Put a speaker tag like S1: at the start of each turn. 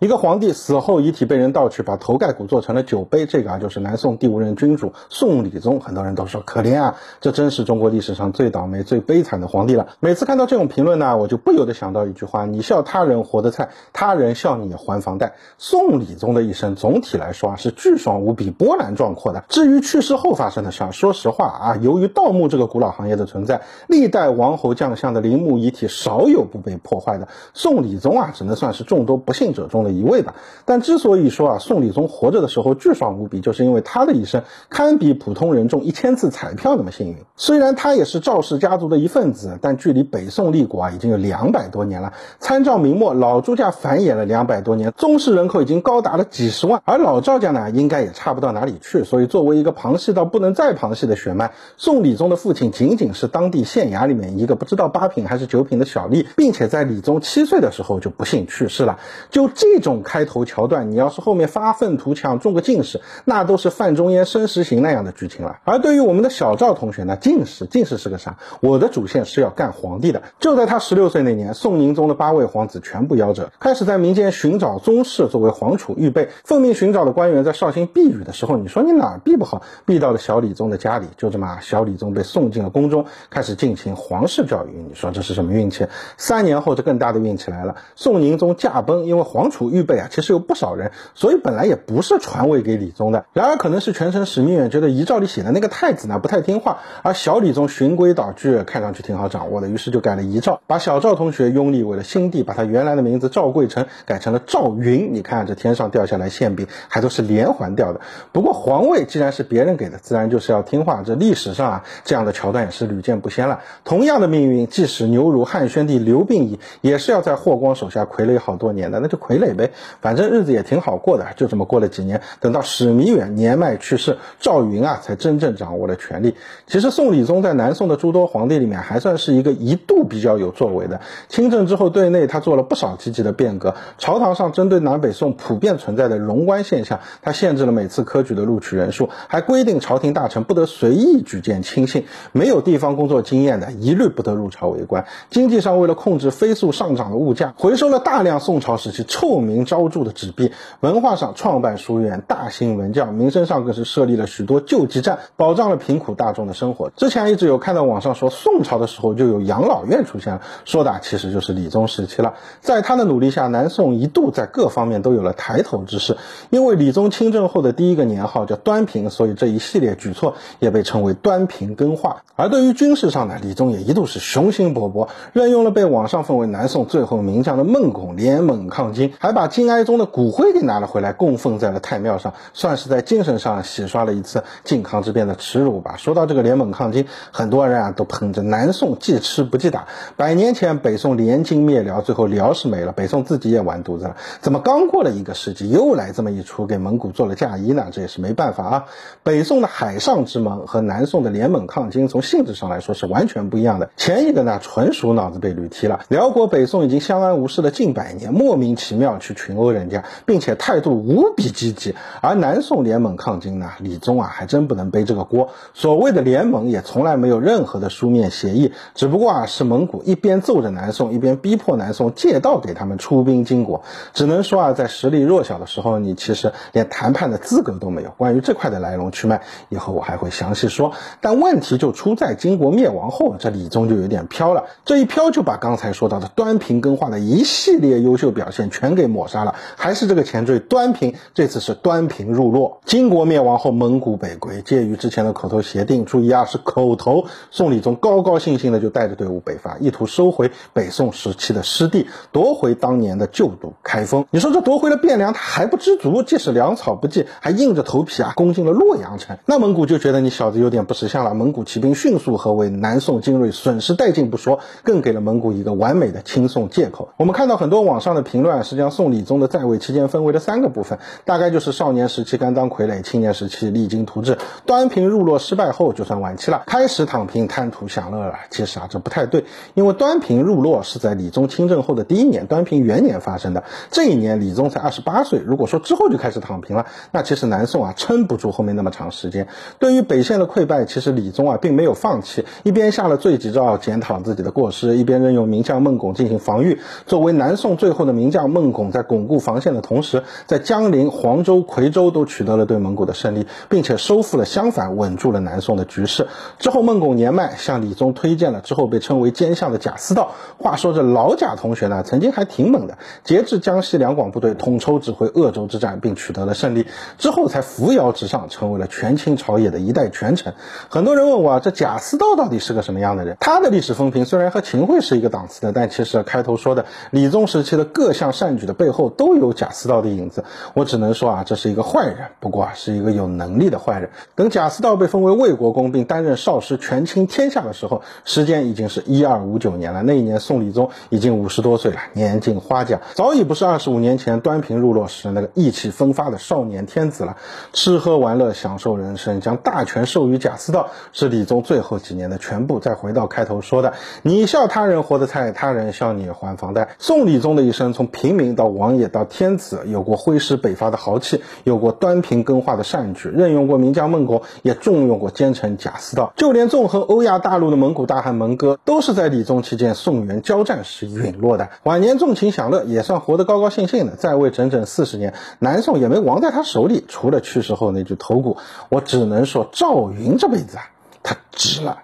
S1: 一个皇帝死后遗体被人盗取，把头盖骨做成了酒杯，这个啊就是南宋第五任君主宋理宗。很多人都说可怜啊，这真是中国历史上最倒霉、最悲惨的皇帝了。每次看到这种评论呢，我就不由得想到一句话：你笑他人活得菜，他人笑你还房贷。宋理宗的一生总体来说啊是巨爽无比、波澜壮阔的。至于去世后发生的事儿，说实话啊，由于盗墓这个古老行业的存在，历代王侯将相的陵墓遗体少有不被破坏的。宋理宗啊，只能算是众多不幸者中的一位吧。但之所以说啊，宋理宗活着的时候巨爽无比，就是因为他的一生堪比普通人中一千次彩票那么幸运。虽然他也是赵氏家族的一份子，但距离北宋立国啊已经有两百多年了。参照明末老朱家繁衍了两百多年，宗室人口已经高达了几十万，而老赵家呢，应该也差不到哪里去。所以作为一个旁系到不能再旁系的血脉，宋理宗的父亲仅仅是当地县衙里面一个不知道八品还是九品的小吏，并且在理宗七岁的时候就不幸去世了。就这种开头桥段，你要是后面发愤图强，中个进士，那都是范仲淹升实行那样的剧情了。而对于我们的小赵同学呢，进士，进士是个啥？我的主线是要干皇帝的。就在他十六岁那年，宋宁宗的八位皇子全部夭折，开始在民间寻找宗室作为皇储预备。奉命寻找的官员在绍兴避雨的时候，你说你哪儿避不好？避到了小李宗的家里，就这么小李宗被送进了宫中，开始进行皇室教育。你说这是什么运气？三年后，这更大的运气来了，宋宁宗驾崩，因为皇储预备啊，其实有不少人，所以本来也不是传位给李宗的。然而可能是全程史密远觉得遗诏里写的那个太子呢不太听话，而小李宗循规蹈矩，看上去挺好掌握的，于是就改了遗诏，把小赵同学拥立为了新帝，把他原来的名字赵贵成改成了赵云。你看这天上掉下来馅饼，还都是连环掉的。不过皇位既然是别人给的，自然就是要听话。这历史上啊，这样的桥段也是屡见不鲜了。同样的命运，即使牛如汉宣帝刘病已，也是要在霍光手下傀儡好多年的，那就傀儡呗，哎反正日子也挺好过的。就这么过了几年，等到史弥远年迈去世，赵云啊才真正掌握了权力。其实宋理宗在南宋的诸多皇帝里面，还算是一个一度比较有作为的。亲政之后，对内他做了不少积极的变革。朝堂上针对南北宋普遍存在的荣官现象，他限制了每次科举的录取人数，还规定朝廷大臣不得随意举荐亲信，没有地方工作经验的一律不得入朝为官。经济上为了控制飞速上涨的物价，回收了大量宋朝时期臭名昭著的纸币。文化上创办书院，大兴文教；民生上更是设立了许多救济站，保障了贫苦大众的生活。之前一直有看到网上说宋朝的时候就有养老院出现了，说的其实就是理宗时期了。在他的努力下，南宋一度在各方面都有了抬头之势。因为理宗亲政后的第一个年号叫端平，所以这一系列举措也被称为端平更化。而对于军事上呢，理宗也一度是雄心勃勃，任用了被网上奉为南宋最后名将的孟拱联蒙抗金，还还把金哀宗的骨灰给拿了回来，供奉在了太庙上，算是在精神上洗刷了一次靖康之变的耻辱吧。说到这个联盟抗金，很多人啊都捧着南宋记吃不记打，百年前北宋联金灭辽，最后辽是没了，北宋自己也完犊子了。怎么刚过了一个世纪，又来这么一出，给蒙古做了嫁衣呢？这也是没办法啊。北宋的海上之盟和南宋的联盟抗金，从性质上来说是完全不一样的。前一个呢，纯属脑子被驴踢了。辽国北宋已经相安无事了近百年，莫名其妙去群殴人家，并且态度无比积极。而南宋联盟抗金呢，理宗啊还真不能背这个锅。所谓的联盟也从来没有任何的书面协议，只不过啊是蒙古一边揍着南宋，一边逼迫南宋借道给他们出兵金国。只能说啊，在实力弱小的时候，你其实连谈判的资格都没有。关于这块的来龙去脉，以后我还会详细说。但问题就出在金国灭亡后，这理宗就有点飘了。这一飘就把刚才说到的端平更化的一系列优秀表现全给抹杀了。还是这个前缀端平，这次是端平入洛。金国灭亡后，蒙古北归，介于之前的口头协定，注意啊，是口头。宋理宗高高兴兴的就带着队伍北伐，意图收回北宋时期的失地，夺回当年的旧都开封。你说这夺回了汴梁，他还不知足，即使粮草不济，还硬着头皮啊攻进了洛阳城。那蒙古就觉得你小子有点不识相了。蒙古骑兵迅速合围，南宋精锐损失殆尽不说，更给了蒙古一个完美的亲宋借口。我们看到很多网上的评论是将宋理宗的在位期间分为了三个部分，大概就是少年时期甘当傀儡，青年时期励精图治，端平入洛失败后就算晚期了，开始躺平贪图享乐了。其实啊这不太对，因为端平入洛是在理宗亲政后的第一年，端平元年发生的。这一年理宗才二十八岁，如果说之后就开始躺平了，那其实南宋啊撑不住后面那么长时间。对于北线的溃败，其实理宗啊并没有放弃，一边下了罪己诏检讨自己的过失，一边任用名将孟拱进行防御。作为南宋最后的名将，孟拱在巩固防线的同时，在江陵、黄州、夔州都取得了对蒙古的胜利，并且收复了襄樊，稳住了南宋的局势。之后，孟拱年迈，向李宗推荐了之后被称为奸相的贾似道。话说这老贾同学呢，曾经还挺猛的，节制江西两广部队，统筹指挥鄂州之战，并取得了胜利。之后才扶摇直上，成为了权倾朝野的一代权臣。很多人问我，这贾似道到底是个什么样的人？他的历史风评虽然和秦桧是一个档次的，但其实开头说的李宗时期的各项善举的背后都有贾似道的影子。我只能说啊，这是一个坏人，不过啊，是一个有能力的坏人。等贾似道被封为魏国公，并担任少师，权倾天下的时候，时间已经是一二五九年了。那一年，宋理宗已经五十多岁了，年近花甲，早已不是二十五年前端平入洛时那个意气风发的少年天子了。吃喝玩乐，享受人生，将大权授予贾似道，是李宗最后几年的全部。再回到开头说的，你笑他人活得菜，他人笑你还房贷。宋理宗的一生，从平民到王爷到天子，有过挥师北伐的豪气，有过端平更化的善举，任用过名将孟拱，也重用过奸臣贾似道。就连纵横欧亚大陆的蒙古大汗蒙哥，都是在李宗期间宋元交战时陨落的。晚年纵情享乐，也算活得高高兴兴的，在位整整四十年，南宋也没亡在他手里。除了去世后那句头骨，我只能说赵云这辈子啊，他值了。